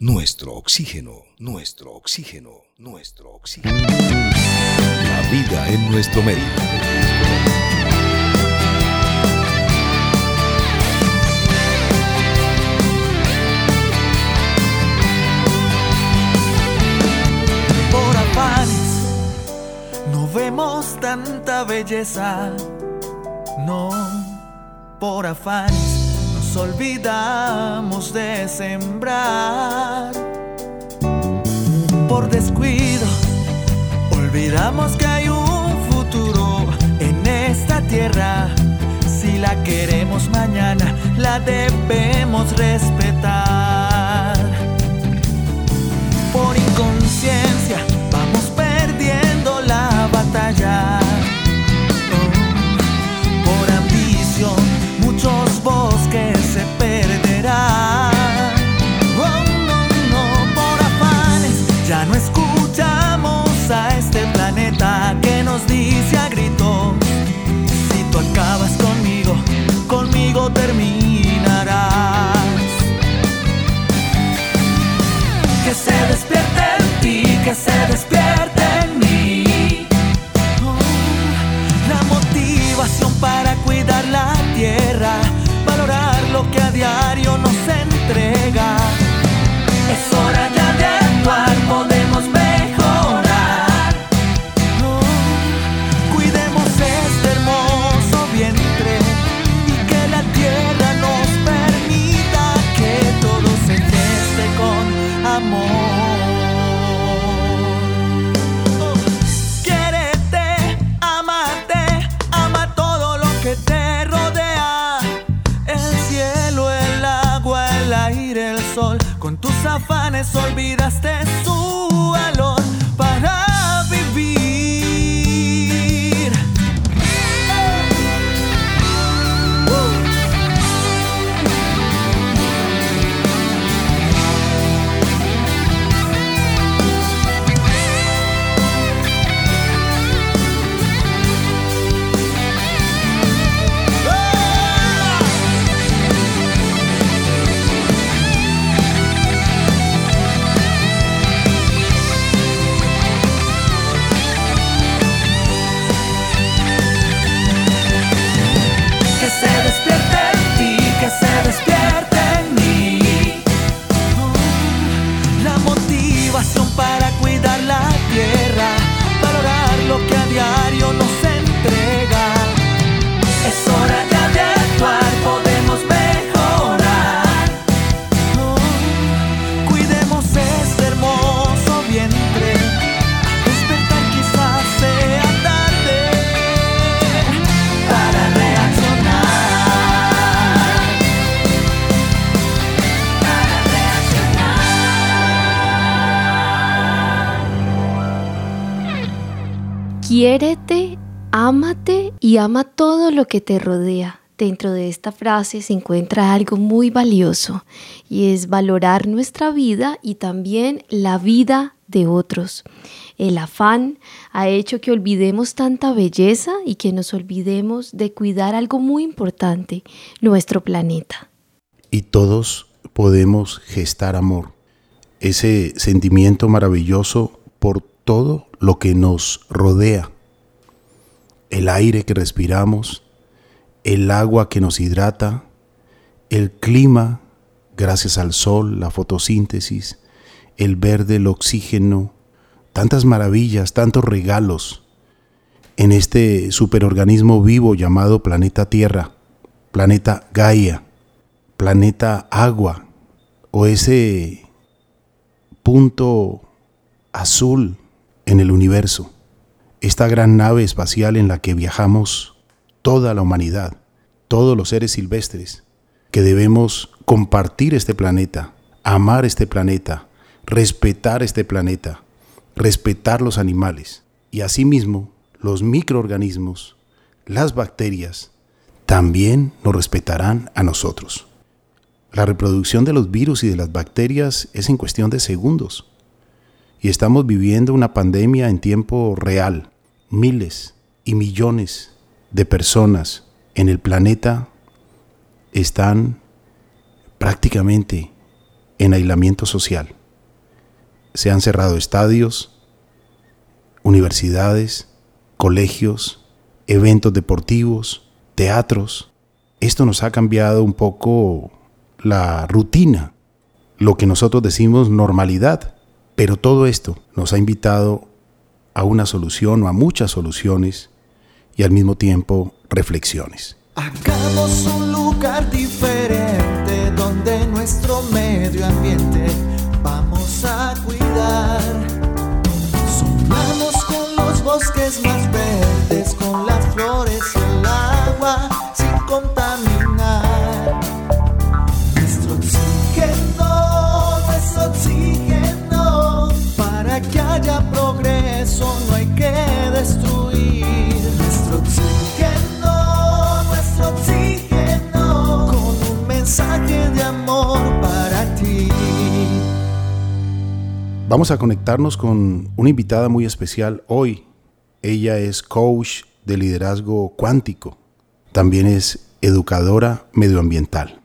nuestro oxígeno, nuestro oxígeno, nuestro oxígeno. La vida en nuestro medio. Por afanes no vemos tanta belleza, no, por afanes olvidamos de sembrar. Por descuido, olvidamos que hay un futuro en esta tierra. Si la queremos mañana, la debemos respetar. Por inconsciencia, vamos perdiendo la batalla. Que se despierte afanes olvidaste ama todo lo que te rodea. Dentro de esta frase se encuentra algo muy valioso y es valorar nuestra vida y también la vida de otros. El afán ha hecho que olvidemos tanta belleza y que nos olvidemos de cuidar algo muy importante, nuestro planeta. y todos podemos gestar amor, ese sentimiento maravilloso por todo lo que nos rodea, el aire que respiramos, el agua que nos hidrata, el clima gracias al sol, la fotosíntesis, el verde, el oxígeno, tantas maravillas, tantos regalos en este superorganismo vivo llamado planeta Tierra, planeta Gaia planeta agua o ese punto azul en el universo, esta gran nave espacial en la que viajamos toda la humanidad, todos los seres silvestres, que debemos compartir este planeta, amar este planeta, respetar este planeta, respetar los animales y asimismo los microorganismos, las bacterias, también nos respetarán a nosotros. La reproducción de los virus y de las bacterias es en cuestión de segundos. Y estamos viviendo una pandemia en tiempo real. Miles y millones de personas en el planeta están prácticamente en aislamiento social. Se han cerrado estadios, universidades, colegios, eventos deportivos, teatros. Esto nos ha cambiado un poco la rutina, lo que nosotros decimos normalidad, pero todo esto nos ha invitado a una solución o a muchas soluciones y al mismo tiempo reflexiones. Hagamos un lugar diferente donde nuestro medio ambiente vamos a cuidar. Sumamos con los bosques más verdes, hay que destruir. Nuestro oxígeno, con un mensaje de amor para ti. Vamos a conectarnos con una invitada muy especial hoy. Ella es coach de liderazgo cuántico. También es educadora medioambiental.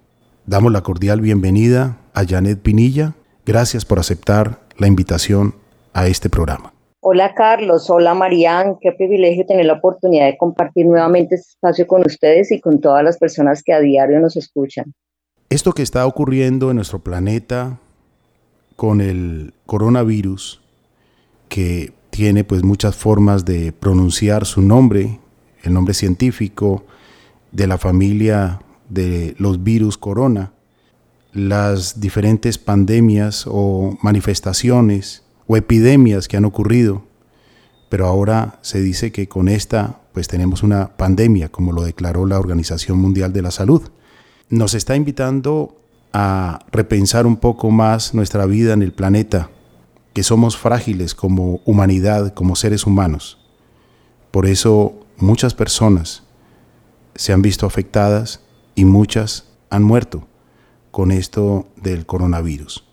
Damos la cordial bienvenida a Janet Pinilla. Gracias por aceptar la invitación a este programa. Hola Carlos, hola Marían, qué privilegio tener la oportunidad de compartir nuevamente este espacio con ustedes y con todas las personas que a diario nos escuchan. Esto que está ocurriendo en nuestro planeta con el coronavirus, que tiene pues muchas formas de pronunciar su nombre, el nombre científico de la familia de los virus corona, las diferentes pandemias o manifestaciones o epidemias que han ocurrido, pero ahora se dice que con esta pues tenemos una pandemia, como lo declaró la Organización Mundial de la Salud. Nos está invitando a repensar un poco más nuestra vida en el planeta, que somos frágiles como humanidad, como seres humanos. Por eso muchas personas se han visto afectadas y muchas han muerto con esto del coronavirus.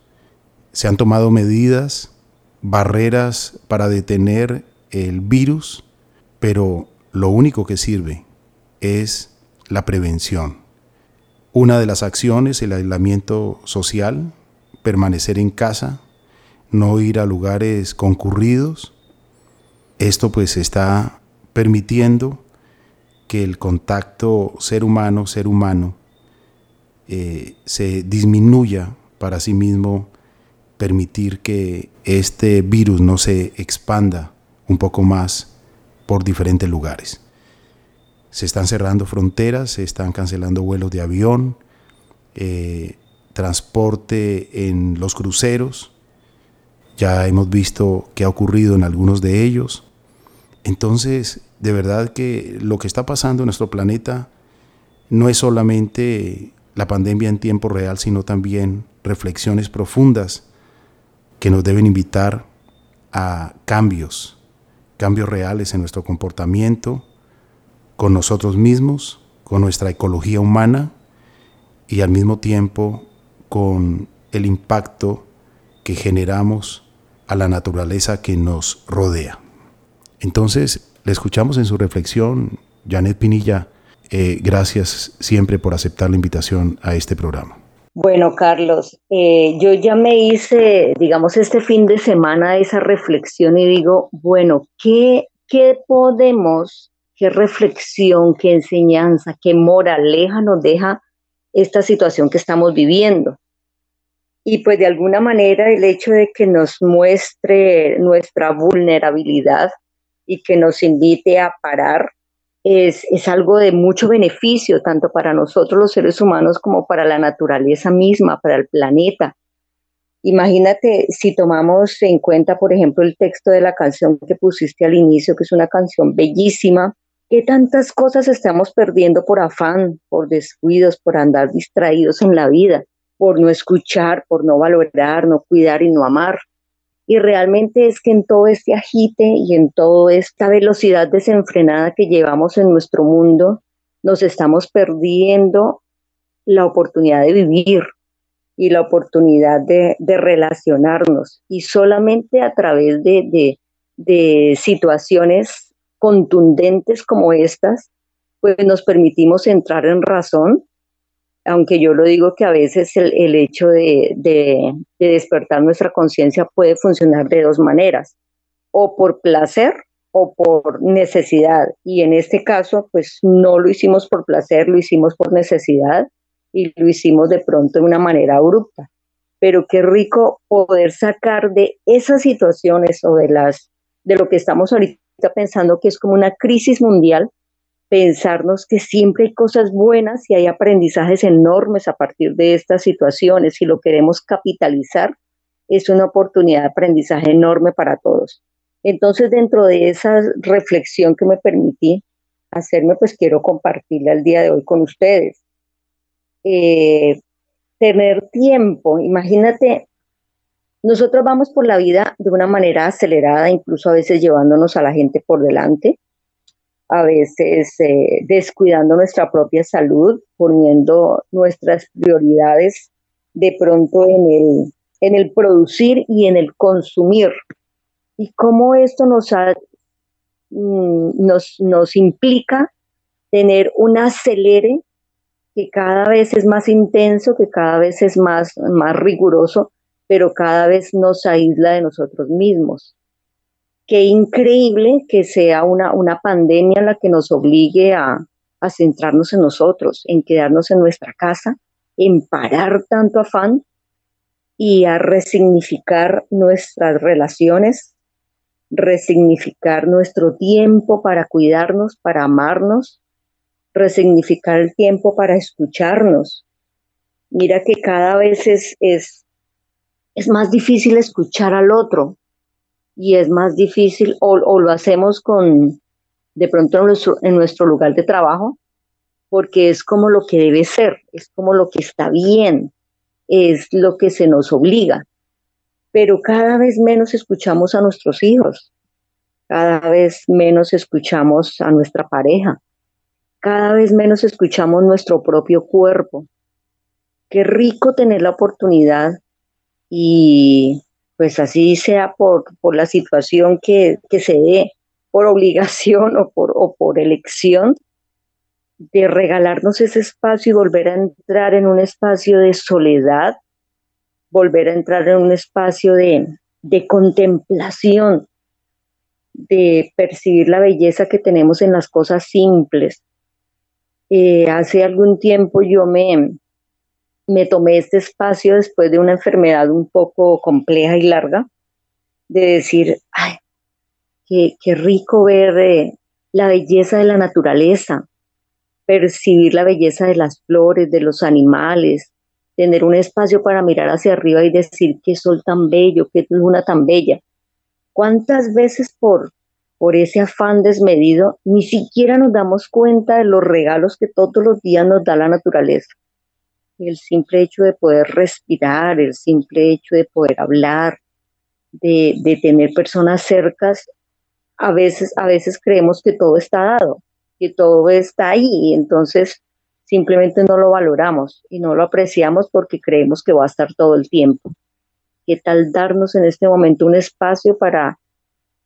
Se han tomado medidas, barreras para detener el virus, pero lo único que sirve es la prevención. Una de las acciones, el aislamiento social, permanecer en casa, no ir a lugares concurridos. Esto pues está permitiendo que el contacto ser humano, ser humano, eh, se disminuya para sí mismo permitir que este virus no se expanda un poco más por diferentes lugares. Se están cerrando fronteras, se están cancelando vuelos de avión, eh, transporte en los cruceros. Ya hemos visto qué ha ocurrido en algunos de ellos. Entonces, de verdad que lo que está pasando en nuestro planeta no es solamente la pandemia en tiempo real, sino también reflexiones profundas que nos deben invitar a cambios, cambios reales en nuestro comportamiento, con nosotros mismos, con nuestra ecología humana y al mismo tiempo con el impacto que generamos a la naturaleza que nos rodea. Entonces, le escuchamos en su reflexión, Janet Pinilla, eh, gracias siempre por aceptar la invitación a este programa. Bueno, Carlos, eh, yo ya me hice, digamos, este fin de semana esa reflexión y digo, bueno, ¿qué, qué podemos qué reflexión, qué enseñanza, qué moraleja nos deja esta situación que estamos viviendo. Y pues de alguna manera el hecho de que nos muestre nuestra vulnerabilidad y que nos invite a parar es, es, algo de mucho beneficio, tanto para nosotros los seres humanos como para la naturaleza misma, para el planeta. Imagínate si tomamos en cuenta, por ejemplo, el texto de la canción que pusiste al inicio, que es una canción bellísima, ¿Qué tantas cosas estamos perdiendo por afán, por descuidos, por andar distraídos en la vida, por no escuchar, por no valorar, no cuidar y no amar? Y realmente es que en todo este agite y en toda esta velocidad desenfrenada que llevamos en nuestro mundo, nos estamos perdiendo la oportunidad de vivir y la oportunidad de, relacionarnos. Y solamente a través de, de, de situaciones contundentes como estas, pues nos permitimos entrar en razón, aunque yo lo digo que a veces el, hecho de, de despertar nuestra conciencia puede funcionar de dos maneras, o por placer o por necesidad. Y en este caso, pues no lo hicimos por placer, lo hicimos por necesidad y lo hicimos de pronto de una manera abrupta. Pero qué rico poder sacar de esas situaciones o de las de lo que estamos ahorita pensando que es como una crisis mundial, pensarnos que siempre hay cosas buenas y hay aprendizajes enormes a partir de estas situaciones. Si lo queremos capitalizar, es una oportunidad de aprendizaje enorme para todos. Entonces, dentro de esa reflexión que me permití hacerme, pues quiero compartirla el día de hoy con ustedes. Eh, tener tiempo, imagínate, nosotros vamos por la vida de una manera acelerada, incluso a veces llevándonos a la gente por delante, a veces eh, descuidando nuestra propia salud, poniendo nuestras prioridades de pronto en el, en el producir y en el consumir y cómo esto nos, mm, nos, nos implica tener un acelere que cada vez es más intenso, que cada vez es más, más riguroso, pero cada vez nos aísla de nosotros mismos. Qué increíble que sea una, una pandemia la que nos obligue a, a centrarnos en nosotros, en quedarnos en nuestra casa, en parar tanto afán y a resignificar nuestras relaciones, resignificar nuestro tiempo para cuidarnos, para amarnos, resignificar el tiempo para escucharnos. Mira que cada vez es, es, es más difícil escuchar al otro y es más difícil o, o lo hacemos con de pronto en nuestro, en nuestro lugar de trabajo porque es como lo que debe ser, es como lo que está bien, es lo que se nos obliga pero cada vez menos escuchamos a nuestros hijos, cada vez menos escuchamos a nuestra pareja, cada vez menos escuchamos nuestro propio cuerpo. Qué rico tener la oportunidad y pues así sea por, por la situación que, que se dé, por obligación o por, o por elección, de regalarnos ese espacio y volver a entrar en un espacio de soledad, volver a entrar en un espacio de, contemplación, de percibir la belleza que tenemos en las cosas simples. Eh, hace algún tiempo yo me, me tomé este espacio después de una enfermedad un poco compleja y larga, de decir, ay, qué, rico ver eh, la belleza de la naturaleza, percibir la belleza de las flores, de los animales, tener un espacio para mirar hacia arriba y decir qué sol tan bello, qué luna tan bella. ¿Cuántas veces por, por ese afán desmedido ni siquiera nos damos cuenta de los regalos que todos los días nos da la naturaleza? El simple hecho de poder respirar, el simple hecho de poder hablar, de, de tener personas cercas, a veces, a veces creemos que todo está dado, que todo está ahí, y entonces simplemente no lo valoramos y no lo apreciamos porque creemos que va a estar todo el tiempo. ¿Qué tal darnos en este momento un espacio para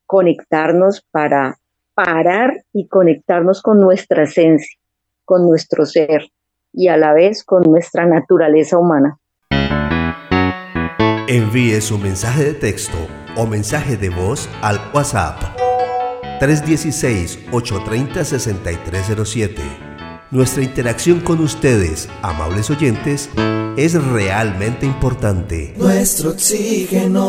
conectarnos, para parar y conectarnos con nuestra esencia, con nuestro ser y a la vez con nuestra naturaleza humana? Envíe su mensaje de texto o mensaje de voz al WhatsApp 316-830-6307 nuestra interacción con ustedes, amables oyentes, es realmente importante. Nuestro oxígeno.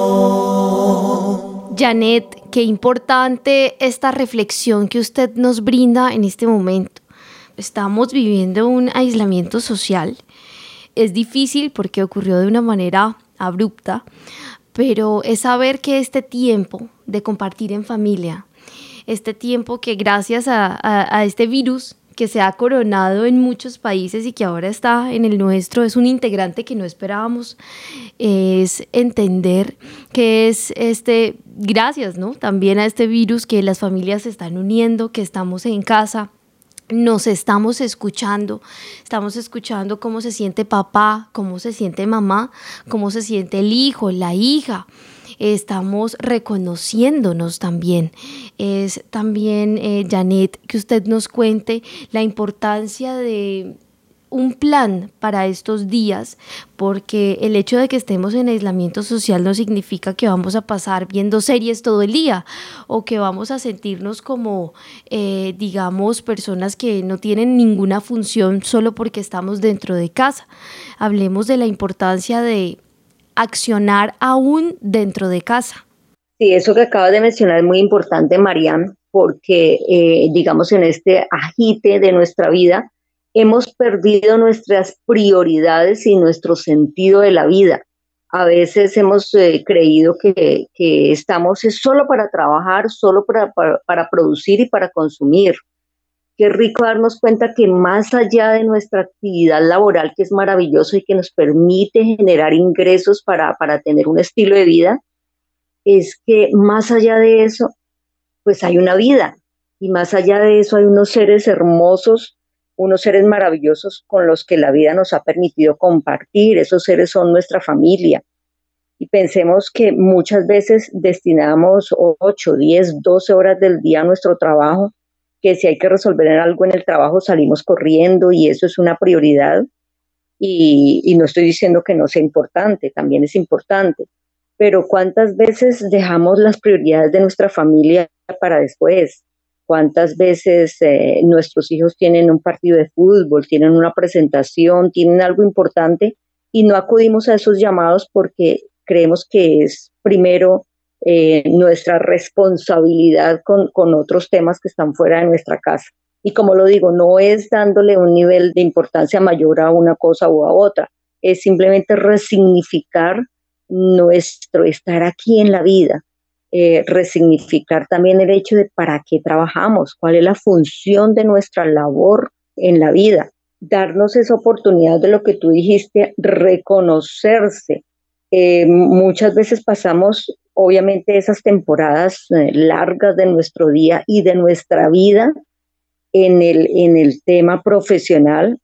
Janet, qué importante esta reflexión que usted nos brinda en este momento. Estamos viviendo un aislamiento social. Es difícil porque ocurrió de una manera abrupta, pero es saber que este tiempo de compartir en familia, este tiempo que gracias a, a este virus que se ha coronado en muchos países y que ahora está en el nuestro, es un integrante que no esperábamos, es entender que es este, gracias, ¿no? También a este virus que las familias se están uniendo, que estamos en casa, nos estamos escuchando, estamos escuchando cómo se siente papá, cómo se siente mamá, cómo se siente el hijo, la hija estamos reconociéndonos también. Es también, eh, Janet, que usted nos cuente la importancia de un plan para estos días, porque el hecho de que estemos en aislamiento social no significa que vamos a pasar viendo series todo el día o que vamos a sentirnos como, eh, digamos, personas que no tienen ninguna función solo porque estamos dentro de casa. Hablemos de la importancia de accionar aún dentro de casa. Sí, eso que acabas de mencionar es muy importante, Mariam, porque, eh, digamos, en este agite de nuestra vida, hemos perdido nuestras prioridades y nuestro sentido de la vida. A veces hemos eh, creído que, estamos solo para trabajar, solo para, para, producir y para consumir. Qué rico darnos cuenta que más allá de nuestra actividad laboral, que es maravilloso y que nos permite generar ingresos para, para tener un estilo de vida, es que más allá de eso, pues hay una vida. Y más allá de eso hay unos seres hermosos unos seres maravillosos con los que la vida nos ha permitido compartir. Esos seres son nuestra familia. Y pensemos que muchas veces destinamos 8, 10, 12 horas del día a nuestro trabajo, que si hay que resolver algo en el trabajo salimos corriendo y eso es una prioridad. Y, y no estoy diciendo que no sea importante, también es importante. Pero ¿cuántas veces dejamos las prioridades de nuestra familia para después? Cuántas veces eh, nuestros hijos tienen un partido de fútbol, tienen una presentación, tienen algo importante y no acudimos a esos llamados porque creemos que es primero eh, nuestra responsabilidad con, con otros temas que están fuera de nuestra casa. Y como lo digo, no es dándole un nivel de importancia mayor a una cosa u a otra, es simplemente resignificar nuestro estar aquí en la vida, eh, resignificar también el hecho de para qué trabajamos, cuál es la función de nuestra labor en la vida, darnos esa oportunidad de lo que tú dijiste, reconocerse. Eh, muchas veces pasamos, obviamente, esas temporadas eh, largas de nuestro día y de nuestra vida en el, en el tema profesional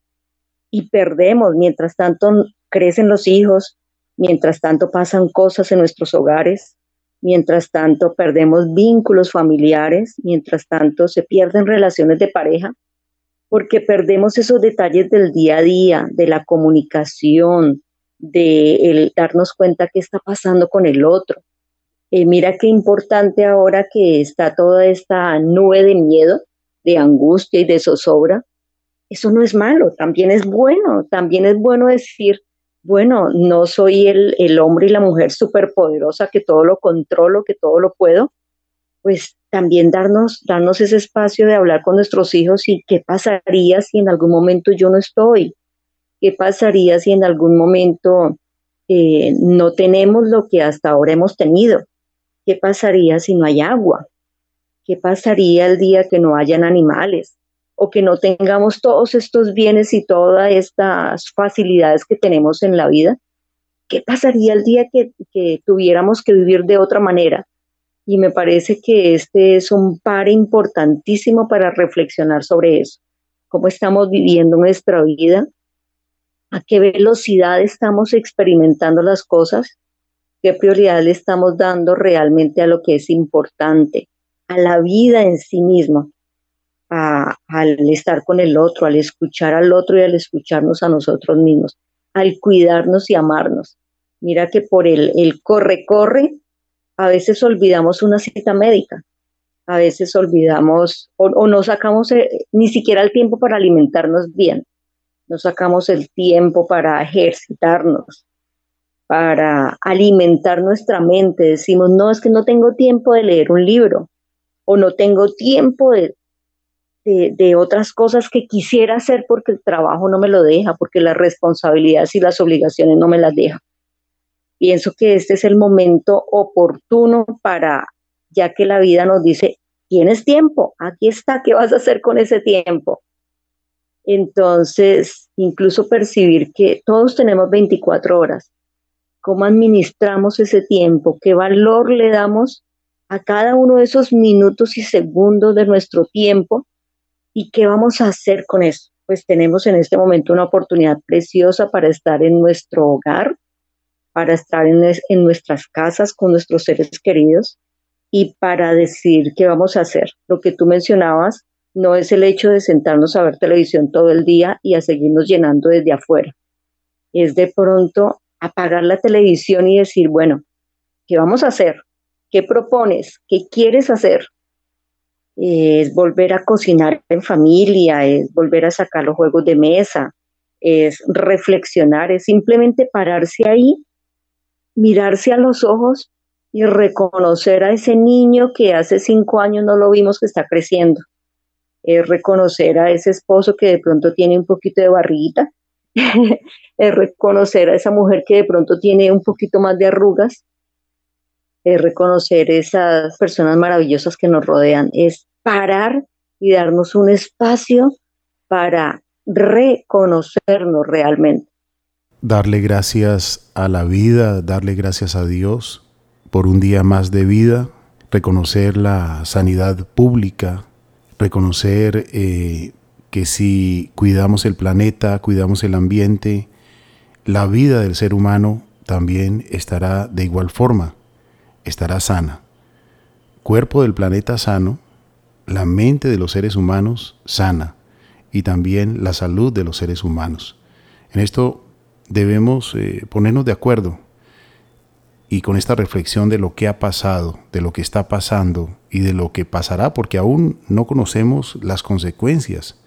y perdemos, mientras tanto crecen los hijos, mientras tanto pasan cosas en nuestros hogares, mientras tanto perdemos vínculos familiares, mientras tanto se pierden relaciones de pareja, porque perdemos esos detalles del día a día, de la comunicación, de el darnos cuenta qué está pasando con el otro. Eh, mira qué importante ahora que está toda esta nube de miedo, de angustia y de zozobra. Eso no es malo, también es bueno, también es bueno decir, bueno, no soy el, hombre y la mujer superpoderosa que todo lo controlo, que todo lo puedo, pues también darnos, darnos ese espacio de hablar con nuestros hijos y qué pasaría si en algún momento yo no estoy, qué pasaría si en algún momento eh, no tenemos lo que hasta ahora hemos tenido, qué pasaría si no hay agua, qué pasaría el día que no hayan animales, o que no tengamos todos estos bienes y todas estas facilidades que tenemos en la vida, ¿qué pasaría el día que, tuviéramos que vivir de otra manera? Y me parece que este es un par importantísimo para reflexionar sobre eso, cómo estamos viviendo nuestra vida, a qué velocidad estamos experimentando las cosas, qué prioridad le estamos dando realmente a lo que es importante, a la vida en sí misma, al estar con el otro, al escuchar al otro y al escucharnos a nosotros mismos, al cuidarnos y amarnos. Mira que por el, corre, corre, a veces olvidamos una cita médica, a veces olvidamos o, no sacamos eh, ni siquiera el tiempo para alimentarnos bien, no sacamos el tiempo para ejercitarnos, para alimentar nuestra mente. Decimos, no, es que no tengo tiempo de leer un libro o no tengo tiempo de, de, otras cosas que quisiera hacer porque el trabajo no me lo deja, porque las responsabilidades y las obligaciones no me las dejan. Pienso que este es el momento oportuno para, ya que la vida nos dice, tienes tiempo, aquí está, ¿qué vas a hacer con ese tiempo? Entonces, incluso percibir que todos tenemos 24 horas. ¿Cómo administramos ese tiempo? ¿Qué valor le damos a cada uno de esos minutos y segundos de nuestro tiempo ¿Y qué vamos a hacer con eso? Pues tenemos en este momento una oportunidad preciosa para estar en nuestro hogar, para estar en, nuestras casas con nuestros seres queridos y para decir qué vamos a hacer. Lo que tú mencionabas, no es el hecho de sentarnos a ver televisión todo el día y a seguirnos llenando desde afuera. Es de pronto apagar la televisión y decir, bueno, ¿qué vamos a hacer? ¿Qué propones? ¿Qué quieres hacer? Es volver a cocinar en familia, es volver a sacar los juegos de mesa, es reflexionar, es simplemente pararse ahí, mirarse a los ojos y reconocer a ese niño que hace cinco años no lo vimos que está creciendo. Es reconocer a ese esposo que de pronto tiene un poquito de barriguita, es reconocer a esa mujer que de pronto tiene un poquito más de arrugas, es reconocer esas personas maravillosas que nos rodean, es parar y darnos un espacio para reconocernos realmente. Darle gracias a la vida, darle gracias a Dios por un día más de vida, reconocer la sanidad pública, reconocer eh, que si cuidamos el planeta, cuidamos el ambiente, la vida del ser humano también estará de igual forma, estará sana. Cuerpo del planeta sano, la mente de los seres humanos sana y también la salud de los seres humanos. En esto debemos eh, ponernos de acuerdo y con esta reflexión de lo que ha pasado, de lo que está pasando y de lo que pasará, porque aún no conocemos las consecuencias.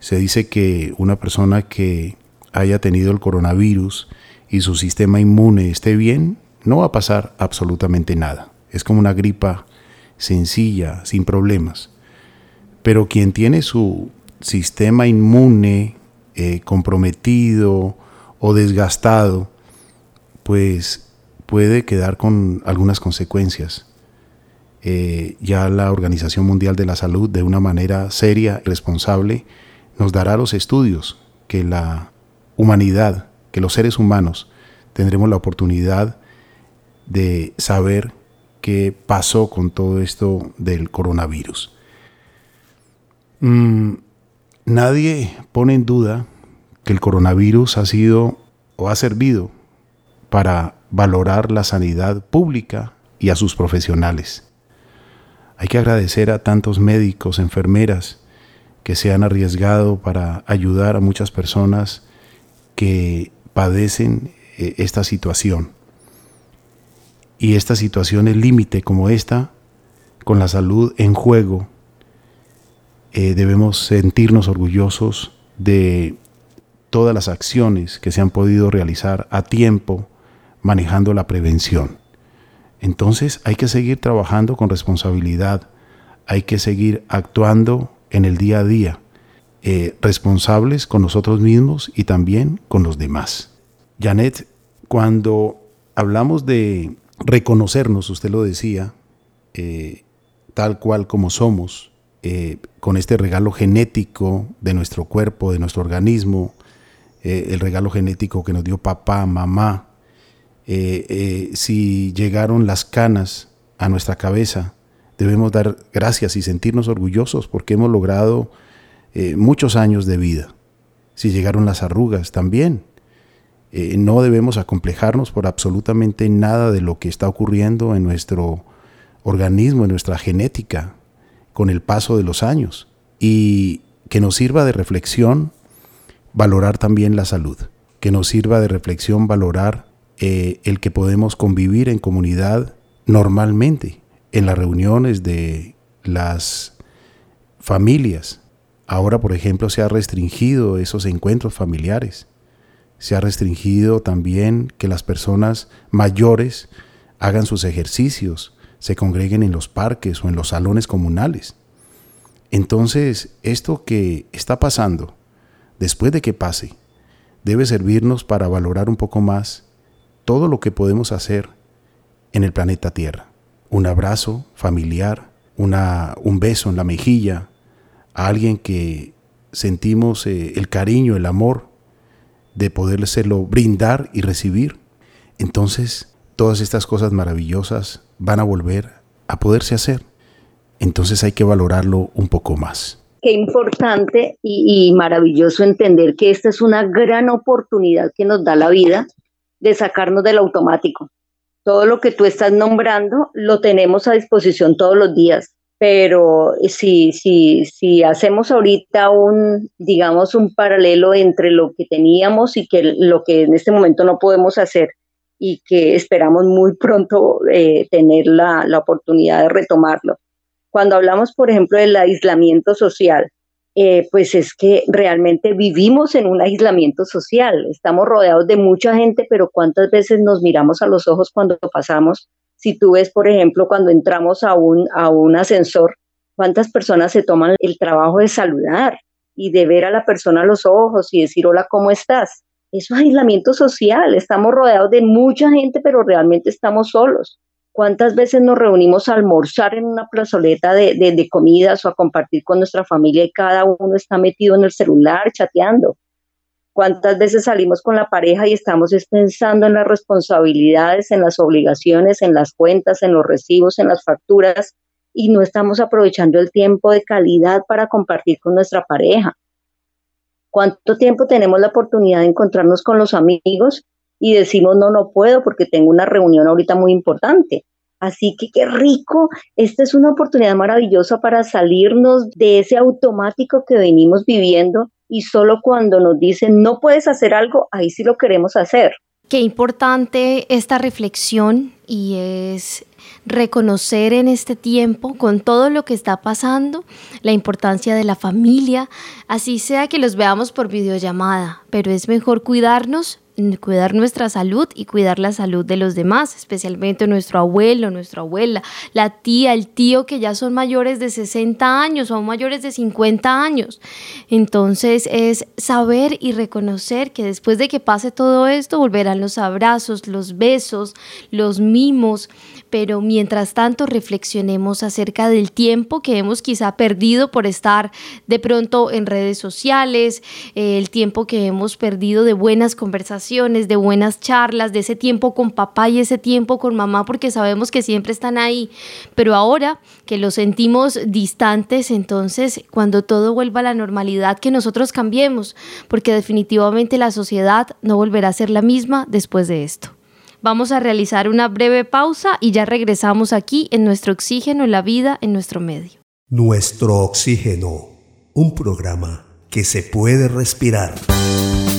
Se dice que una persona que haya tenido el coronavirus y su sistema inmune esté bien, no va a pasar absolutamente nada. Es como una gripa sencilla, sin problemas. Pero quien tiene su sistema inmune eh, comprometido o desgastado, pues puede quedar con algunas consecuencias. Eh, ya la Organización Mundial de la Salud, de una manera seria y responsable, nos dará los estudios que la humanidad, que los seres humanos, tendremos la oportunidad de saber qué pasó con todo esto del coronavirus. Mm, nadie pone en duda que el coronavirus ha sido o ha servido para valorar la sanidad pública y a sus profesionales. Hay que agradecer a tantos médicos, enfermeras, que se han arriesgado para ayudar a muchas personas que padecen eh, esta situación. Y esta situación es límite como esta, con la salud en juego, eh, debemos sentirnos orgullosos de todas las acciones que se han podido realizar a tiempo manejando la prevención. Entonces hay que seguir trabajando con responsabilidad, hay que seguir actuando en el día a día, eh, responsables con nosotros mismos y también con los demás. Janet, cuando hablamos de reconocernos, usted lo decía, eh, tal cual como somos, eh, con este regalo genético de nuestro cuerpo, de nuestro organismo, el regalo genético que nos dio papá, mamá, eh, eh, si llegaron las canas a nuestra cabeza, debemos dar gracias y sentirnos orgullosos porque hemos logrado eh, muchos años de vida. Si llegaron las arrugas, también. No debemos acomplejarnos por absolutamente nada de lo que está ocurriendo en nuestro organismo, en nuestra genética, con el paso de los años. Y que nos sirva de reflexión valorar también la salud, que nos sirva de reflexión valorar eh, el que podemos convivir en comunidad normalmente, en las reuniones de las familias. Ahora, por ejemplo, se ha restringido esos encuentros familiares. Se ha restringido también que las personas mayores hagan sus ejercicios, se congreguen en los parques o en los salones comunales. Entonces, esto que está pasando, después de que pase, debe servirnos para valorar un poco más todo lo que podemos hacer en el planeta Tierra. Un abrazo familiar, una, un beso en la mejilla, a alguien que sentimos eh, el cariño, el amor de podérselo brindar y recibir. Entonces, todas estas cosas maravillosas van a volver a poderse hacer. Entonces hay que valorarlo un poco más. Qué importante y maravilloso entender que esta es una gran oportunidad que nos da la vida de sacarnos del automático. Todo lo que tú estás nombrando lo tenemos a disposición todos los días. Pero si, si, si hacemos ahorita un, digamos, un paralelo entre lo que teníamos y que lo que en este momento no podemos hacer y que esperamos muy pronto eh, tener la, la oportunidad de retomarlo. Cuando hablamos, por ejemplo, del aislamiento social, eh, pues es que realmente vivimos en un aislamiento social, estamos rodeados de mucha gente, pero ¿cuántas veces nos miramos a los ojos cuando pasamos? Si tú ves, por ejemplo, cuando entramos a un, a un ascensor, ¿cuántas personas se toman el trabajo de saludar y de ver a la persona a los ojos y decir, hola, ¿cómo estás? Eso es aislamiento social, estamos rodeados de mucha gente, pero realmente estamos solos. ¿Cuántas veces nos reunimos a almorzar en una plazoleta de, de, comidas o a compartir con nuestra familia y cada uno está metido en el celular chateando? ¿Cuántas veces salimos con la pareja y estamos pensando en las responsabilidades, en las obligaciones, en las cuentas, en los recibos, en las facturas y no estamos aprovechando el tiempo de calidad para compartir con nuestra pareja? ¿Cuánto tiempo tenemos la oportunidad de encontrarnos con los amigos y decimos, no, no puedo porque tengo una reunión ahorita muy importante. Así que qué rico, esta es una oportunidad maravillosa para salirnos de ese automático que venimos viviendo y solo cuando nos dicen no puedes hacer algo, ahí sí lo queremos hacer. Qué importante esta reflexión y es reconocer en este tiempo, con todo lo que está pasando, la importancia de la familia, así sea que los veamos por videollamada, pero es mejor cuidarnos cuidar nuestra salud y cuidar la salud de los demás, especialmente nuestro abuelo, nuestra abuela, la tía, el tío que ya son mayores de 60 años o mayores de 50 años. Entonces es saber y reconocer que después de que pase todo esto volverán los abrazos, los besos, los mimos, pero mientras tanto reflexionemos acerca del tiempo que hemos quizá perdido por estar de pronto en redes sociales, eh, el tiempo que hemos perdido de buenas conversaciones de buenas charlas, de ese tiempo con papá y ese tiempo con mamá, porque sabemos que siempre están ahí. Pero ahora que los sentimos distantes, entonces cuando todo vuelva a la normalidad, que nosotros cambiemos, porque definitivamente la sociedad no volverá a ser la misma después de esto. Vamos a realizar una breve pausa y ya regresamos aquí en nuestro oxígeno, en la vida, en nuestro medio. Nuestro oxígeno, un programa que se puede respirar.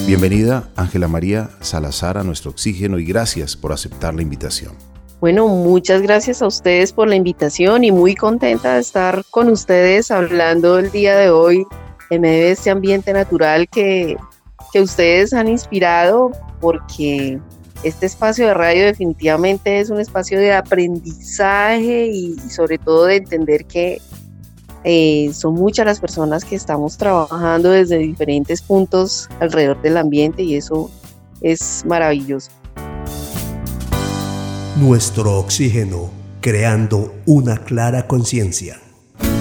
Bienvenida Ángela María Salazar a nuestro oxígeno y gracias por aceptar la invitación. Bueno, muchas gracias a ustedes por la invitación y muy contenta de estar con ustedes hablando el día de hoy en medio de este ambiente natural que, que ustedes han inspirado porque este espacio de radio definitivamente es un espacio de aprendizaje y sobre todo de entender que eh, son muchas las personas que estamos trabajando desde diferentes puntos alrededor del ambiente y eso es maravilloso. Nuestro oxígeno, creando una clara conciencia.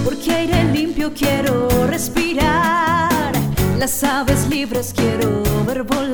Porque aire limpio quiero respirar, las aves libres quiero ver volar,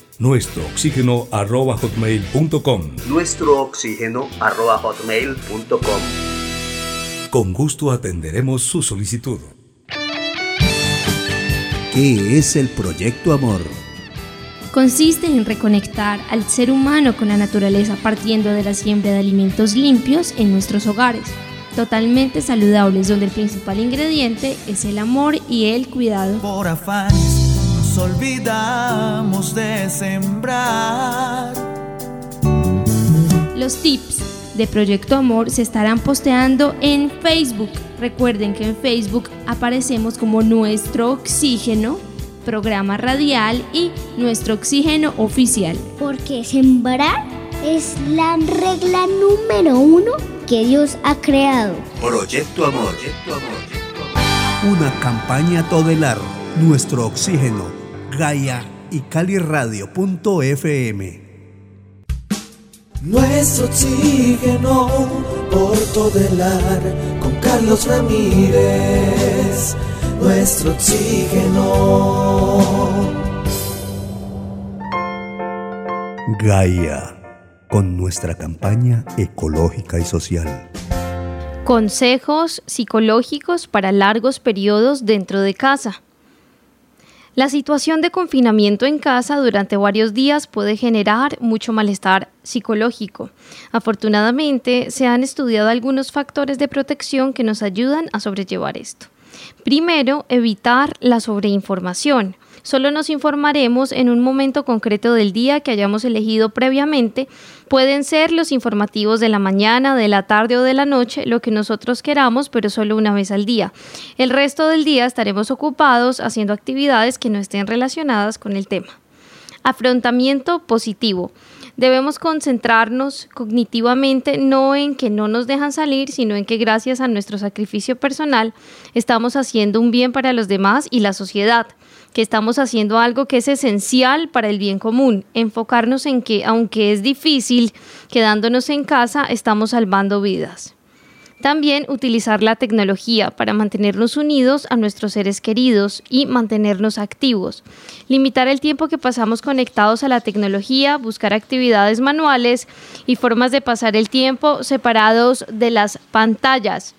nuestro oxígeno arroba hotmail.com. Nuestro oxígeno arroba hotmail.com. Con gusto atenderemos su solicitud. ¿Qué es el Proyecto Amor? Consiste en reconectar al ser humano con la naturaleza partiendo de la siembra de alimentos limpios en nuestros hogares totalmente saludables donde el principal ingrediente es el amor y el cuidado. Por afanes nos olvidamos de sembrar. Los tips de Proyecto Amor se estarán posteando en Facebook. Recuerden que en Facebook aparecemos como nuestro oxígeno, programa radial y nuestro oxígeno oficial. Porque sembrar es la regla número uno que Dios ha creado. Proyecto Amor. Proyecto Amor. Una campaña todelar. Nuestro oxígeno. Gaia y caliradio.fm. Nuestro oxígeno por todelar con Carlos Ramírez, nuestro oxígeno. Gaia, con nuestra campaña ecológica y social. Consejos psicológicos para largos periodos dentro de casa. La situación de confinamiento en casa durante varios días puede generar mucho malestar psicológico. Afortunadamente, se han estudiado algunos factores de protección que nos ayudan a sobrellevar esto. Primero, evitar la sobreinformación. Solo nos informaremos en un momento concreto del día que hayamos elegido previamente. Pueden ser los informativos de la mañana, de la tarde o de la noche, lo que nosotros queramos, pero solo una vez al día. El resto del día estaremos ocupados haciendo actividades que no estén relacionadas con el tema. Afrontamiento positivo. Debemos concentrarnos cognitivamente no en que no nos dejan salir, sino en que gracias a nuestro sacrificio personal estamos haciendo un bien para los demás y la sociedad que estamos haciendo algo que es esencial para el bien común, enfocarnos en que, aunque es difícil, quedándonos en casa, estamos salvando vidas. También utilizar la tecnología para mantenernos unidos a nuestros seres queridos y mantenernos activos. Limitar el tiempo que pasamos conectados a la tecnología, buscar actividades manuales y formas de pasar el tiempo separados de las pantallas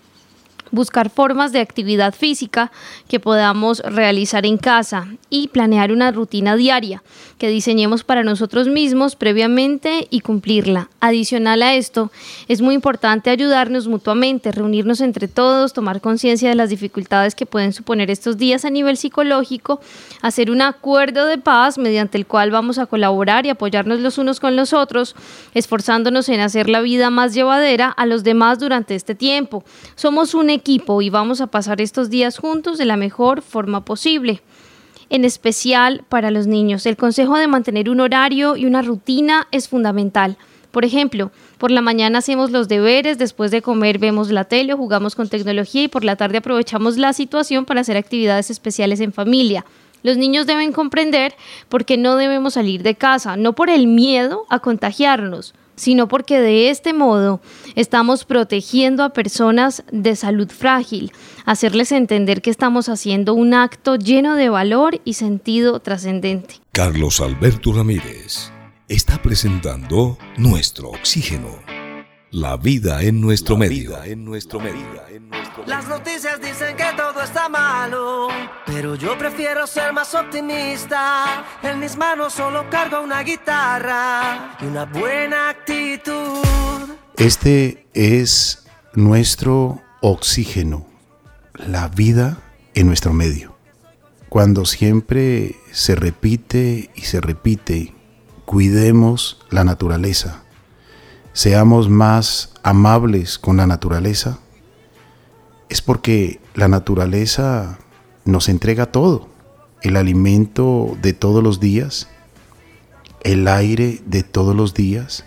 buscar formas de actividad física que podamos realizar en casa y planear una rutina diaria que diseñemos para nosotros mismos previamente y cumplirla. Adicional a esto, es muy importante ayudarnos mutuamente, reunirnos entre todos, tomar conciencia de las dificultades que pueden suponer estos días a nivel psicológico, hacer un acuerdo de paz mediante el cual vamos a colaborar y apoyarnos los unos con los otros, esforzándonos en hacer la vida más llevadera a los demás durante este tiempo. Somos un y vamos a pasar estos días juntos de la mejor forma posible. En especial para los niños, el consejo de mantener un horario y una rutina es fundamental. Por ejemplo, por la mañana hacemos los deberes, después de comer vemos la tele o jugamos con tecnología y por la tarde aprovechamos la situación para hacer actividades especiales en familia. Los niños deben comprender por qué no debemos salir de casa, no por el miedo a contagiarnos, sino porque de este modo estamos protegiendo a personas de salud frágil, hacerles entender que estamos haciendo un acto lleno de valor y sentido trascendente. Carlos Alberto Ramírez está presentando Nuestro Oxígeno, la vida en nuestro medio. En nuestro medio. Las noticias dicen que todo está malo, pero yo prefiero ser más optimista. En mis manos solo cargo una guitarra y una buena actitud. Este es nuestro oxígeno, la vida en nuestro medio. Cuando siempre se repite y se repite, cuidemos la naturaleza, seamos más amables con la naturaleza, es porque la naturaleza nos entrega todo, el alimento de todos los días, el aire de todos los días,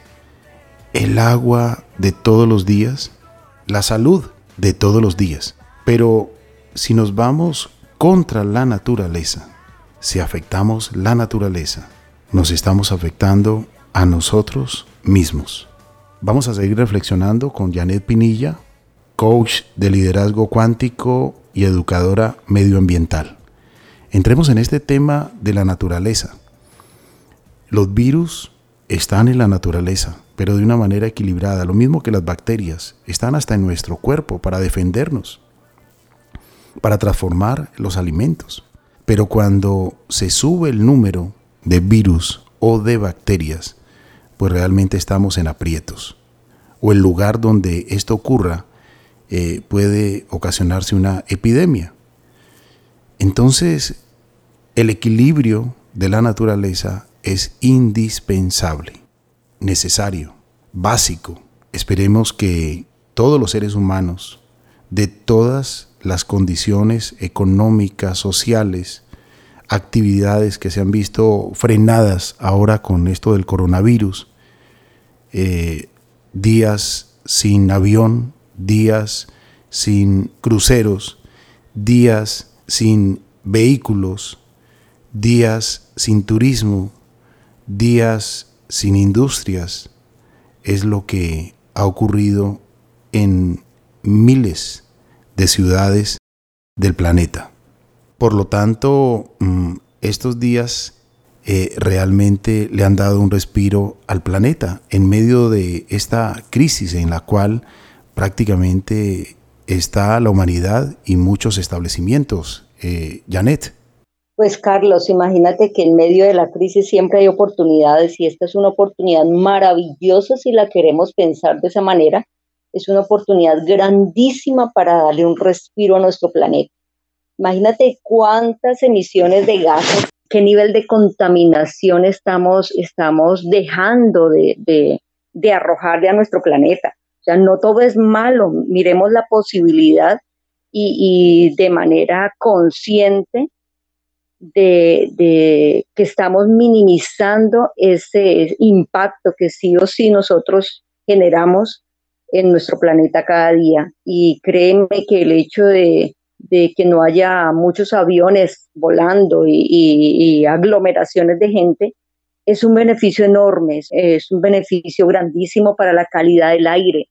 el agua de todos los días, la salud de todos los días. Pero si nos vamos contra la naturaleza, si afectamos la naturaleza, nos estamos afectando a nosotros mismos. Vamos a seguir reflexionando con Janet Pinilla, coach de liderazgo cuántico y educadora medioambiental. Entremos en este tema de la naturaleza. Los virus están en la naturaleza, pero de una manera equilibrada, lo mismo que las bacterias, están hasta en nuestro cuerpo para defendernos, para transformar los alimentos. Pero cuando se sube el número de virus o de bacterias, pues realmente estamos en aprietos. O el lugar donde esto ocurra eh, puede ocasionarse una epidemia. Entonces, el equilibrio de la naturaleza es indispensable, necesario, básico. Esperemos que todos los seres humanos, de todas las condiciones económicas, sociales, actividades que se han visto frenadas ahora con esto del coronavirus, eh, días sin avión, días sin cruceros, días sin vehículos, días sin turismo, días sin industrias, es lo que ha ocurrido en miles de ciudades del planeta. Por lo tanto, mm, estos días eh, realmente le han dado un respiro al planeta en medio de esta crisis en la cual prácticamente está la humanidad y muchos establecimientos. Eh, Janet. Pues Carlos, imagínate que en medio de la crisis siempre hay oportunidades y esta es una oportunidad maravillosa si la queremos pensar de esa manera. Es una oportunidad grandísima para darle un respiro a nuestro planeta. Imagínate cuántas emisiones de gases, qué nivel de contaminación estamos, estamos dejando de, de, de arrojarle a nuestro planeta. O sea, no todo es malo, miremos la posibilidad y, y de manera consciente de, que estamos minimizando ese impacto que sí o sí nosotros generamos en nuestro planeta cada día. Y créeme que el hecho de, que no haya muchos aviones volando y, aglomeraciones de gente es un beneficio enorme, es un beneficio grandísimo para la calidad del aire,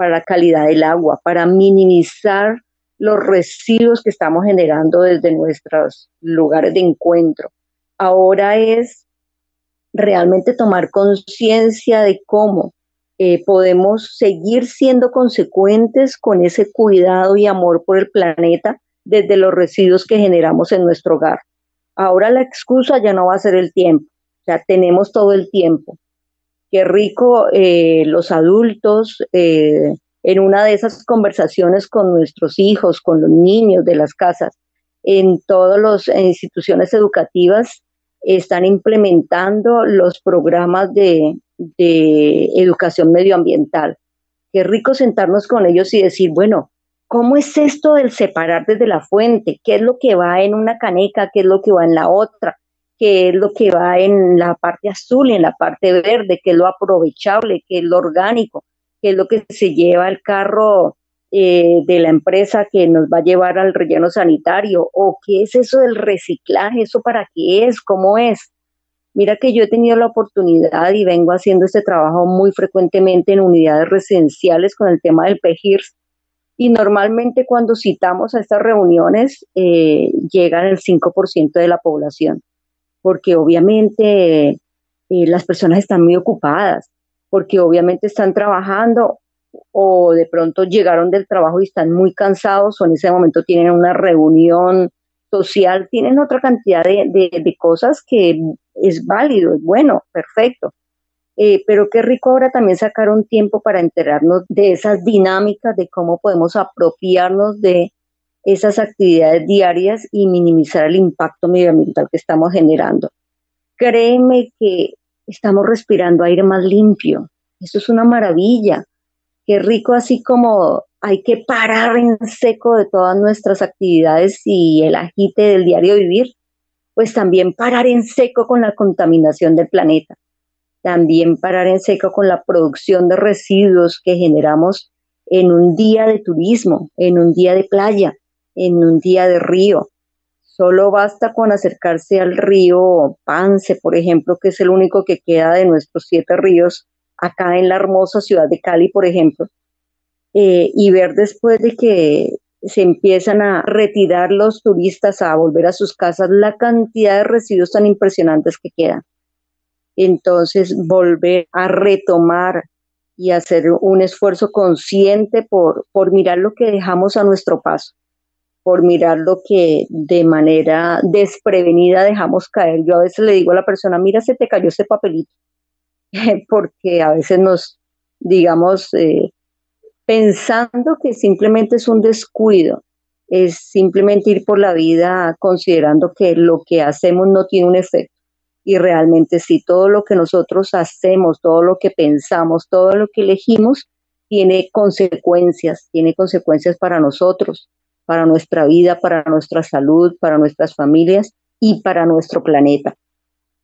para la calidad del agua, para minimizar los residuos que estamos generando desde nuestros lugares de encuentro. Ahora es realmente tomar conciencia de cómo eh, podemos seguir siendo consecuentes con ese cuidado y amor por el planeta desde los residuos que generamos en nuestro hogar. Ahora la excusa ya no va a ser el tiempo, ya tenemos todo el tiempo. Qué rico eh, los adultos, eh, en una de esas conversaciones con nuestros hijos, con los niños de las casas, en todas las instituciones educativas están implementando los programas de, educación medioambiental. Qué rico sentarnos con ellos y decir, bueno, ¿cómo es esto del separar desde la fuente? ¿Qué es lo que va en una caneca? ¿Qué es lo que va en la otra? ¿Qué es lo que va en la parte azul y en la parte verde? ¿Qué es lo aprovechable? ¿Qué es lo orgánico? qué es lo que se lleva el carro eh, de la empresa que nos va a llevar al relleno sanitario o qué es eso del reciclaje, eso para qué es, cómo es. Mira que yo he tenido la oportunidad y vengo haciendo este trabajo muy frecuentemente en unidades residenciales con el tema del PEGIRS y normalmente cuando citamos a estas reuniones eh, llegan el 5% de la población, porque obviamente eh, las personas están muy ocupadas porque obviamente están trabajando o de pronto llegaron del trabajo y están muy cansados o en ese momento tienen una reunión social, tienen otra cantidad de, cosas que es válido, es bueno, perfecto. Eh, pero qué rico ahora también sacar un tiempo para enterarnos de esas dinámicas, de cómo podemos apropiarnos de esas actividades diarias y minimizar el impacto medioambiental que estamos generando. Créeme que estamos respirando aire más limpio. Eso es una maravilla. Qué rico así como hay que parar en seco de todas nuestras actividades y el agite del diario vivir, pues también parar en seco con la contaminación del planeta. También parar en seco con la producción de residuos que generamos en un día de turismo, en un día de playa, en un día de río, Solo basta con acercarse al río Pance, por ejemplo, que es el único que queda de nuestros siete ríos acá en la hermosa ciudad de Cali, por ejemplo, eh, y ver después de que se empiezan a retirar los turistas a volver a sus casas la cantidad de residuos tan impresionantes que quedan. Entonces, volver a retomar y hacer un esfuerzo consciente por, por mirar lo que dejamos a nuestro paso por mirar lo que de manera desprevenida dejamos caer. Yo a veces le digo a la persona, mira, se te cayó ese papelito, porque a veces nos, digamos, eh, pensando que simplemente es un descuido, es simplemente ir por la vida considerando que lo que hacemos no tiene un efecto. Y realmente sí, todo lo que nosotros hacemos, todo lo que pensamos, todo lo que elegimos, tiene consecuencias, tiene consecuencias para nosotros, para nuestra vida, para nuestra salud, para nuestras familias y para nuestro planeta.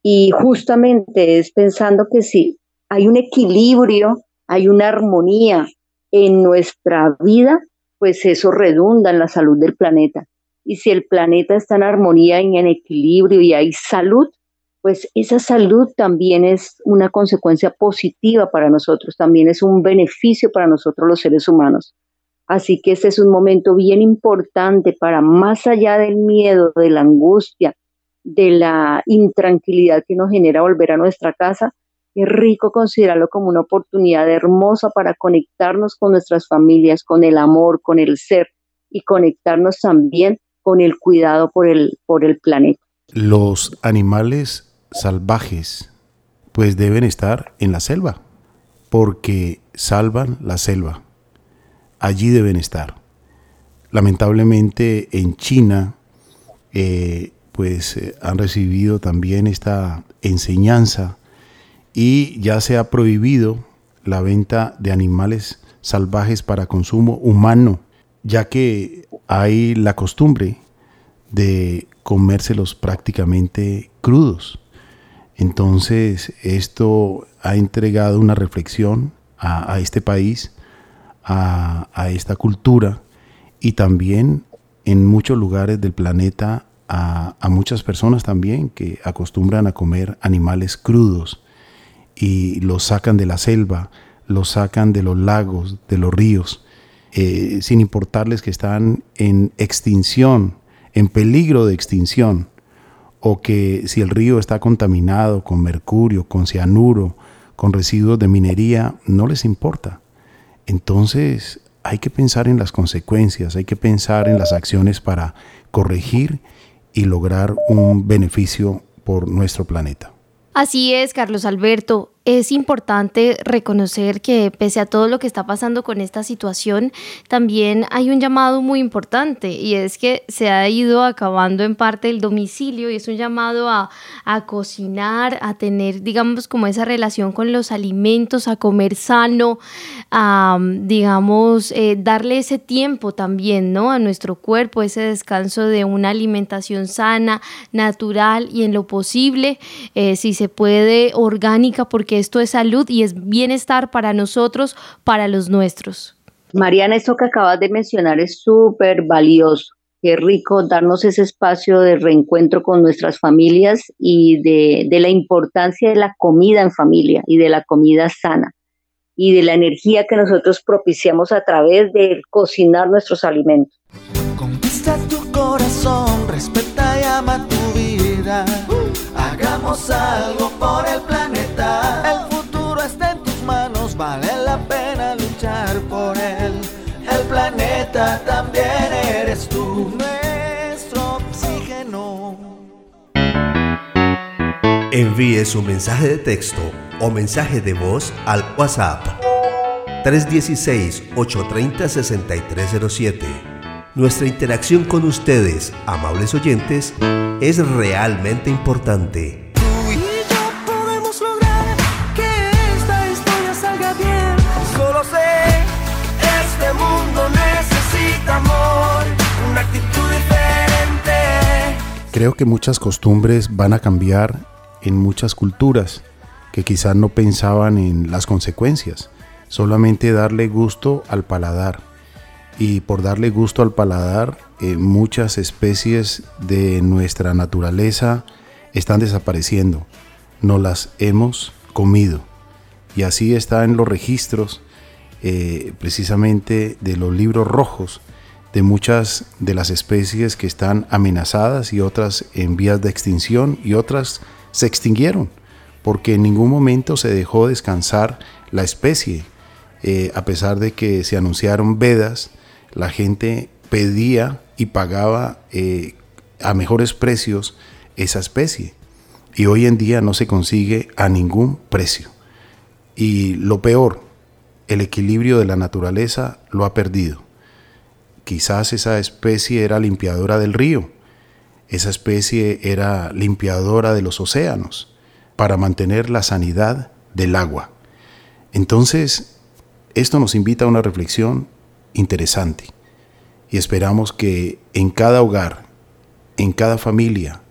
Y justamente es pensando que si hay un equilibrio, hay una armonía en nuestra vida, pues eso redunda en la salud del planeta. Y si el planeta está en armonía y en equilibrio y hay salud, pues esa salud también es una consecuencia positiva para nosotros, también es un beneficio para nosotros los seres humanos. Así que este es un momento bien importante para más allá del miedo, de la angustia, de la intranquilidad que nos genera volver a nuestra casa, es rico considerarlo como una oportunidad hermosa para conectarnos con nuestras familias, con el amor, con el ser y conectarnos también con el cuidado por el, por el planeta. Los animales salvajes pues deben estar en la selva porque salvan la selva. Allí deben estar. Lamentablemente en China eh, pues eh, han recibido también esta enseñanza y ya se ha prohibido la venta de animales salvajes para consumo humano, ya que hay la costumbre de comérselos prácticamente crudos. Entonces esto ha entregado una reflexión a, este país, a, esta cultura y también en muchos lugares del planeta a, muchas personas también que acostumbran a comer animales crudos y los sacan de la selva, los sacan de los lagos, de los ríos, eh, sin importarles que están en extinción, en peligro de extinción, o que si el río está contaminado con mercurio, con cianuro, con residuos de minería, no les importa. Entonces hay que pensar en las consecuencias, hay que pensar en las acciones para corregir y lograr un beneficio por nuestro planeta. Así es, Carlos Alberto es importante reconocer que pese a todo lo que está pasando con esta situación, también hay un llamado muy importante y es que se ha ido acabando en parte el domicilio y es un llamado a, cocinar, a tener, digamos, como esa relación con los alimentos, a comer sano, a, digamos, eh, darle ese tiempo también, ¿no? A nuestro cuerpo, ese descanso de una alimentación sana, natural y en lo posible, eh, si se puede, orgánica, porque esto es salud y es bienestar para nosotros, para los nuestros. Mariana, esto que acabas de mencionar es súper valioso. Qué rico darnos ese espacio de reencuentro con nuestras familias y de, de la importancia de la comida en familia y de la comida sana y de la energía que nosotros propiciamos a través de cocinar nuestros alimentos. Conquista tu corazón, respeta y ama tu vida. Hagamos algo por el planeta. El futuro está en tus manos, vale la pena luchar por él. El planeta también eres tú, nuestro oxígeno. Envíe su mensaje de texto o mensaje de voz al WhatsApp 316-830-6307. Nuestra interacción con ustedes, amables oyentes, es realmente importante. Tú y yo podemos lograr que esta historia salga bien. Solo sé, este mundo necesita amor, una actitud diferente. Creo que muchas costumbres van a cambiar en muchas culturas que quizás no pensaban en las consecuencias, solamente darle gusto al paladar. Y por darle gusto al paladar eh, muchas especies de nuestra naturaleza están desapareciendo. No las hemos comido. Y así está en los registros eh, precisamente de los libros rojos de muchas de las especies que están amenazadas y otras en vías de extinción y otras se extinguieron porque en ningún momento se dejó descansar la especie. Eh, a pesar de que se anunciaron vedas, la gente pedía y pagaba eh, a mejores precios esa especie. Y hoy en día no se consigue a ningún precio. Y lo peor, el equilibrio de la naturaleza lo ha perdido. Quizás esa especie era limpiadora del río, esa especie era limpiadora de los océanos para mantener la sanidad del agua. Entonces, esto nos invita a una reflexión interesante. Y esperamos que en cada hogar, en cada familia,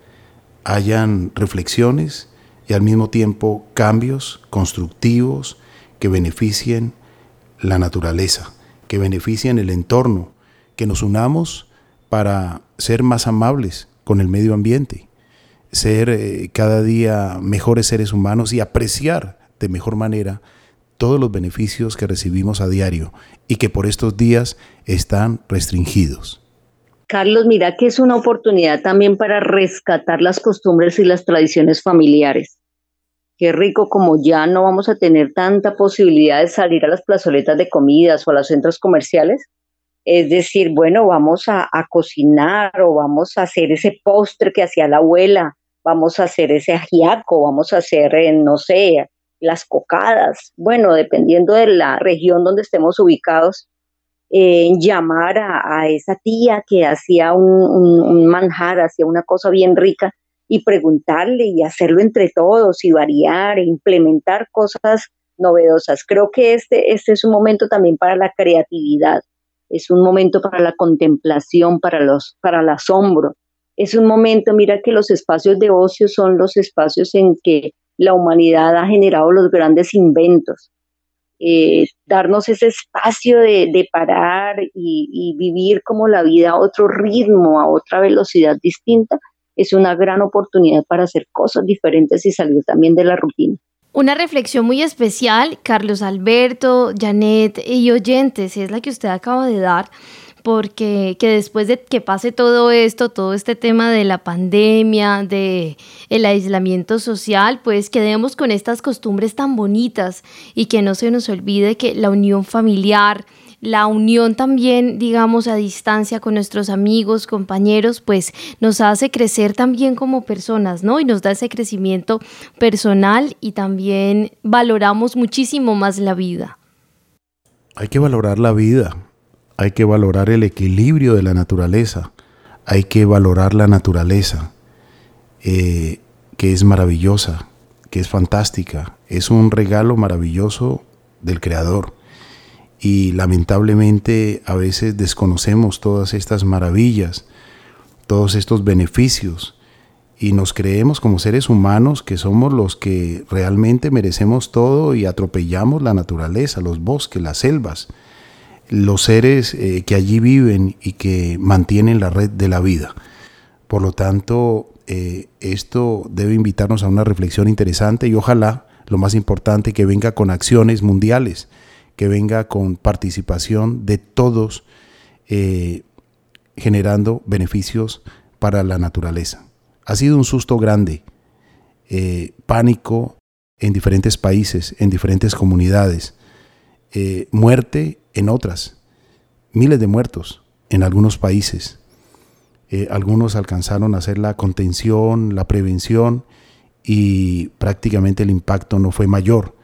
hayan reflexiones y al mismo tiempo cambios constructivos que beneficien la naturaleza, que beneficien el entorno, que nos unamos para ser más amables con el medio ambiente, ser eh, cada día mejores seres humanos y apreciar de mejor manera todos los beneficios que recibimos a diario y que por estos días están restringidos. Carlos, mira que es una oportunidad también para rescatar las costumbres y las tradiciones familiares. Qué rico como ya no vamos a tener tanta posibilidad de salir a las plazoletas de comidas o a los centros comerciales. Es decir, bueno, vamos a, cocinar o vamos a hacer ese postre que hacía la abuela, vamos a hacer ese ajiaco, vamos a hacer, eh, no sé, las cocadas. Bueno, dependiendo de la región donde estemos ubicados, eh, llamar a, esa tía que hacía un, manjar, hacía una cosa bien rica y preguntarle y hacerlo entre todos y variar e implementar cosas novedosas. Creo que este, este es un momento también para la creatividad, es un momento para la contemplación, para, los, para el asombro. Es un momento, mira que los espacios de ocio son los espacios en que la humanidad ha generado los grandes inventos. Eh, darnos ese espacio de, parar y, y, vivir como la vida a otro ritmo, a otra velocidad distinta, es una gran oportunidad para hacer cosas diferentes y salir también de la rutina. Una reflexión muy especial, Carlos Alberto, Janet y oyentes, es la que usted acaba de dar porque que después de que pase todo esto, todo este tema de la pandemia, de el aislamiento social, pues quedemos con estas costumbres tan bonitas y que no se nos olvide que la unión familiar, la unión también, digamos, a distancia con nuestros amigos, compañeros, pues nos hace crecer también como personas, ¿no? Y nos da ese crecimiento personal y también valoramos muchísimo más la vida. Hay que valorar la vida, hay que valorar el equilibrio de la naturaleza, hay que valorar la naturaleza, eh, que es maravillosa, que es fantástica, es un regalo maravilloso del Creador. Y lamentablemente a veces desconocemos todas estas maravillas, todos estos beneficios, y nos creemos como seres humanos que somos los que realmente merecemos todo y atropellamos la naturaleza, los bosques, las selvas los seres eh, que allí viven y que mantienen la red de la vida. Por lo tanto, eh, esto debe invitarnos a una reflexión interesante y ojalá, lo más importante, que venga con acciones mundiales, que venga con participación de todos, eh, generando beneficios para la naturaleza. Ha sido un susto grande, pánico en diferentes países, en diferentes comunidades, muerte en otras, miles de muertos en algunos países. Eh, algunos alcanzaron a hacer la contención, la prevención y prácticamente el impacto no fue mayor,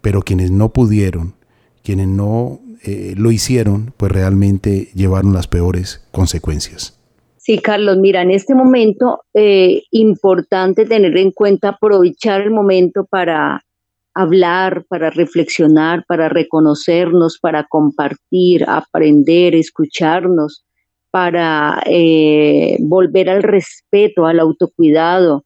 pero quienes no pudieron, quienes no eh, lo hicieron, pues realmente llevaron las peores consecuencias. Sí, Carlos, mira, en este momento eh, importante tener en cuenta, aprovechar el momento para hablar, para reflexionar, para reconocernos, para compartir, aprender, escucharnos, para eh, volver al respeto, al autocuidado,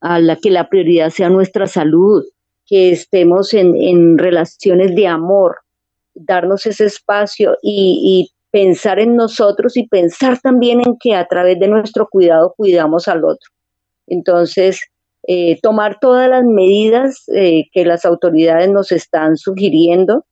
a la que la prioridad sea nuestra salud, que estemos en, relaciones de amor, darnos ese espacio y pensar en nosotros y pensar también en que a través de nuestro cuidado cuidamos al otro. Entonces, eh, tomar todas las medidas eh, que las autoridades nos están sugiriendo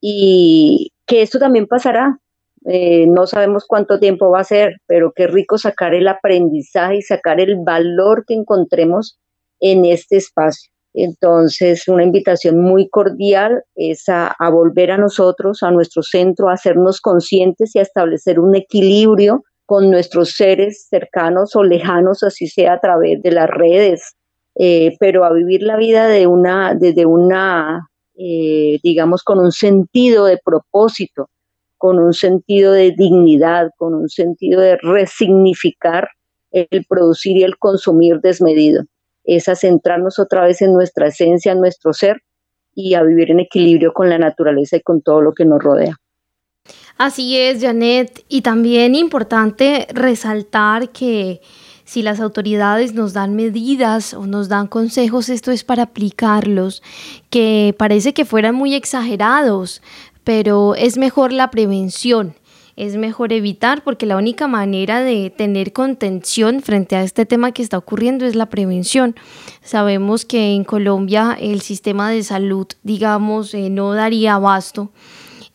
y que esto también pasará. Eh, no sabemos cuánto tiempo va a ser, pero qué rico sacar el aprendizaje y sacar el valor que encontremos en este espacio. Entonces, una invitación muy cordial es a, a, volver a nosotros, a nuestro centro, a hacernos conscientes y a establecer un equilibrio con nuestros seres cercanos o lejanos, así sea a través de las redes, eh, pero a vivir la vida de una, desde una, eh, digamos, con un sentido de propósito, con un sentido de dignidad, con un sentido de resignificar el producir y el consumir desmedido. Es a centrarnos otra vez en nuestra esencia, en nuestro ser y a vivir en equilibrio con la naturaleza y con todo lo que nos rodea. Así es, Janet. Y también importante resaltar que si las autoridades nos dan medidas o nos dan consejos, esto es para aplicarlos, que parece que fueran muy exagerados, pero es mejor la prevención es mejor evitar porque la única manera de tener contención frente a este tema que está ocurriendo es la prevención. Sabemos que en Colombia el sistema de salud, digamos, eh, no daría abasto.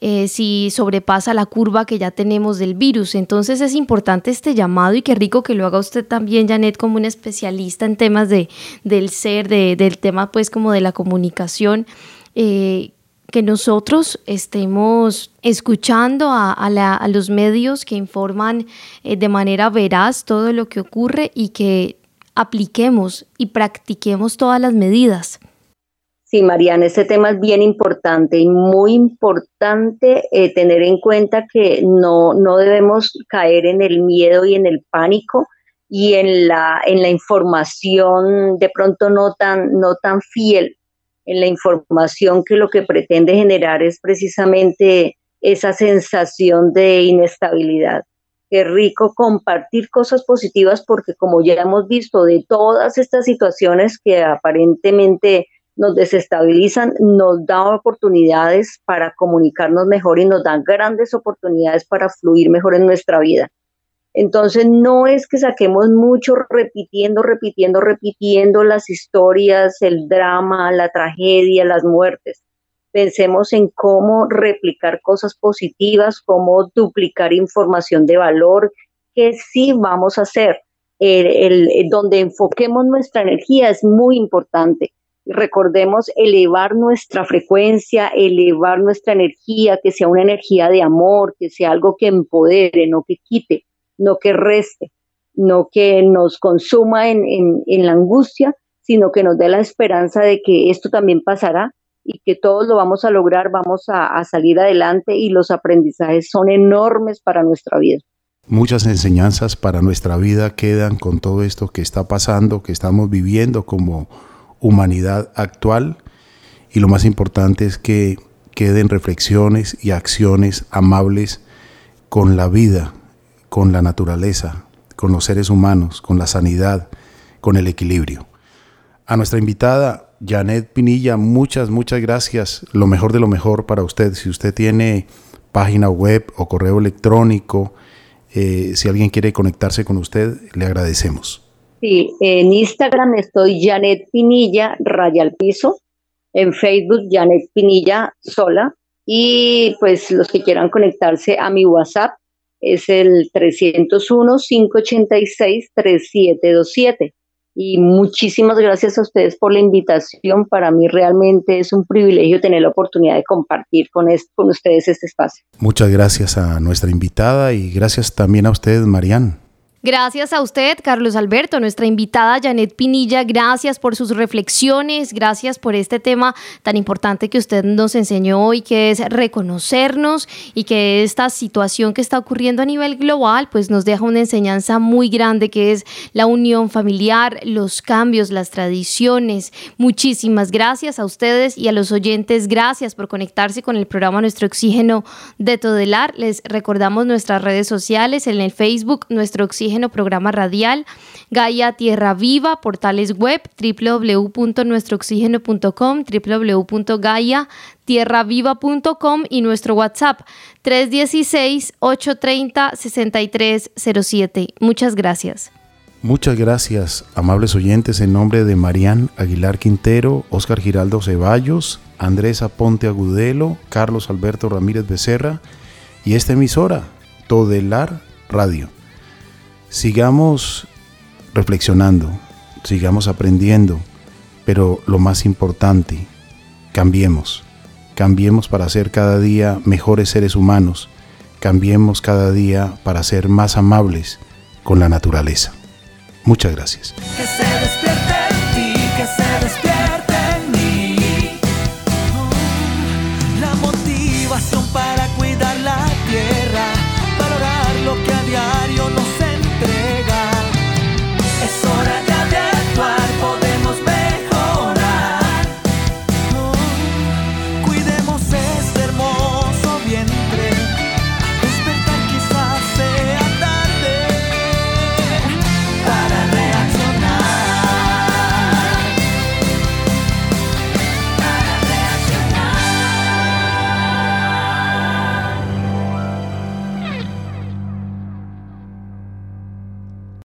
Eh, si sobrepasa la curva que ya tenemos del virus. Entonces es importante este llamado y qué rico que lo haga usted también, Janet, como un especialista en temas de, del ser, de, del tema pues como de la comunicación. Eh, que nosotros estemos escuchando a, los medios que informan eh, de manera veraz todo lo que ocurre y que apliquemos y practiquemos todas las medidas. Sí, Mariana, este tema es bien importante y muy importante eh, tener en cuenta que no, no debemos caer en el miedo y en el pánico y en la, en la información de pronto no tan, no tan fiel en la información que lo que pretende generar es precisamente esa sensación de inestabilidad. Qué rico compartir cosas positivas porque como ya hemos visto de todas estas situaciones que aparentemente nos desestabilizan, nos dan oportunidades para comunicarnos mejor y nos dan grandes oportunidades para fluir mejor en nuestra vida. Entonces no es que saquemos mucho repitiendo, repitiendo, repitiendo las historias, el drama, la tragedia, las muertes. Pensemos en cómo replicar cosas positivas, cómo duplicar información de valor, que sí vamos a hacer. El, donde enfoquemos nuestra energía es muy importante. Recordemos elevar nuestra frecuencia, elevar nuestra energía, que sea una energía de amor, que sea algo que empodere, no que quite no que reste, no que nos consuma en, la angustia, sino que nos dé la esperanza de que esto también pasará y que todos lo vamos a lograr, vamos a, a salir adelante y los aprendizajes son enormes para nuestra vida. Muchas enseñanzas para nuestra vida quedan con todo esto que está pasando, que estamos viviendo como humanidad actual y lo más importante es que queden reflexiones y acciones amables con la vida, con la naturaleza, con los seres humanos, con la sanidad, con el equilibrio. A nuestra invitada, Janet Pinilla, muchas, muchas gracias. Lo mejor de lo mejor para usted. Si usted tiene página web o correo electrónico, eh, si alguien quiere conectarse con usted, le agradecemos. Sí, en Instagram estoy Janet Pinilla, raya al piso. En Facebook, Janet Pinilla sola. Y pues los que quieran conectarse a mi WhatsApp, es el 301-586-3727. Y muchísimas gracias a ustedes por la invitación. Para mí realmente es un privilegio tener la oportunidad de compartir con, con ustedes este espacio. Muchas gracias a nuestra invitada y gracias también a usted, Marianne. Gracias a usted, Carlos Alberto, nuestra invitada Janet Pinilla. Gracias por sus reflexiones, gracias por este tema tan importante que usted nos enseñó hoy, que es reconocernos y que esta situación que está ocurriendo a nivel global, pues nos deja una enseñanza muy grande, que es la unión familiar, los cambios, las tradiciones. Muchísimas gracias a ustedes y a los oyentes. Gracias por conectarse con el programa Nuestro Oxígeno de Todelar. Les recordamos nuestras redes sociales en el Facebook, Nuestro Oxígeno Programa Radial, Gaia Tierra Viva, portales web www.nuestrooxígeno.com, www.gaiatierraviva.com y nuestro WhatsApp 316-830-6307. Muchas gracias. Muchas gracias, amables oyentes, en nombre de Marían Aguilar Quintero, Oscar Giraldo Ceballos, Andrés Aponte Agudelo, Carlos Alberto Ramírez Becerra y esta emisora, Todelar Radio sigamos reflexionando, sigamos aprendiendo, pero lo más importante, cambiemos. Cambiemos para ser cada día mejores seres humanos. Cambiemos cada día para ser más amables con la naturaleza. Muchas gracias.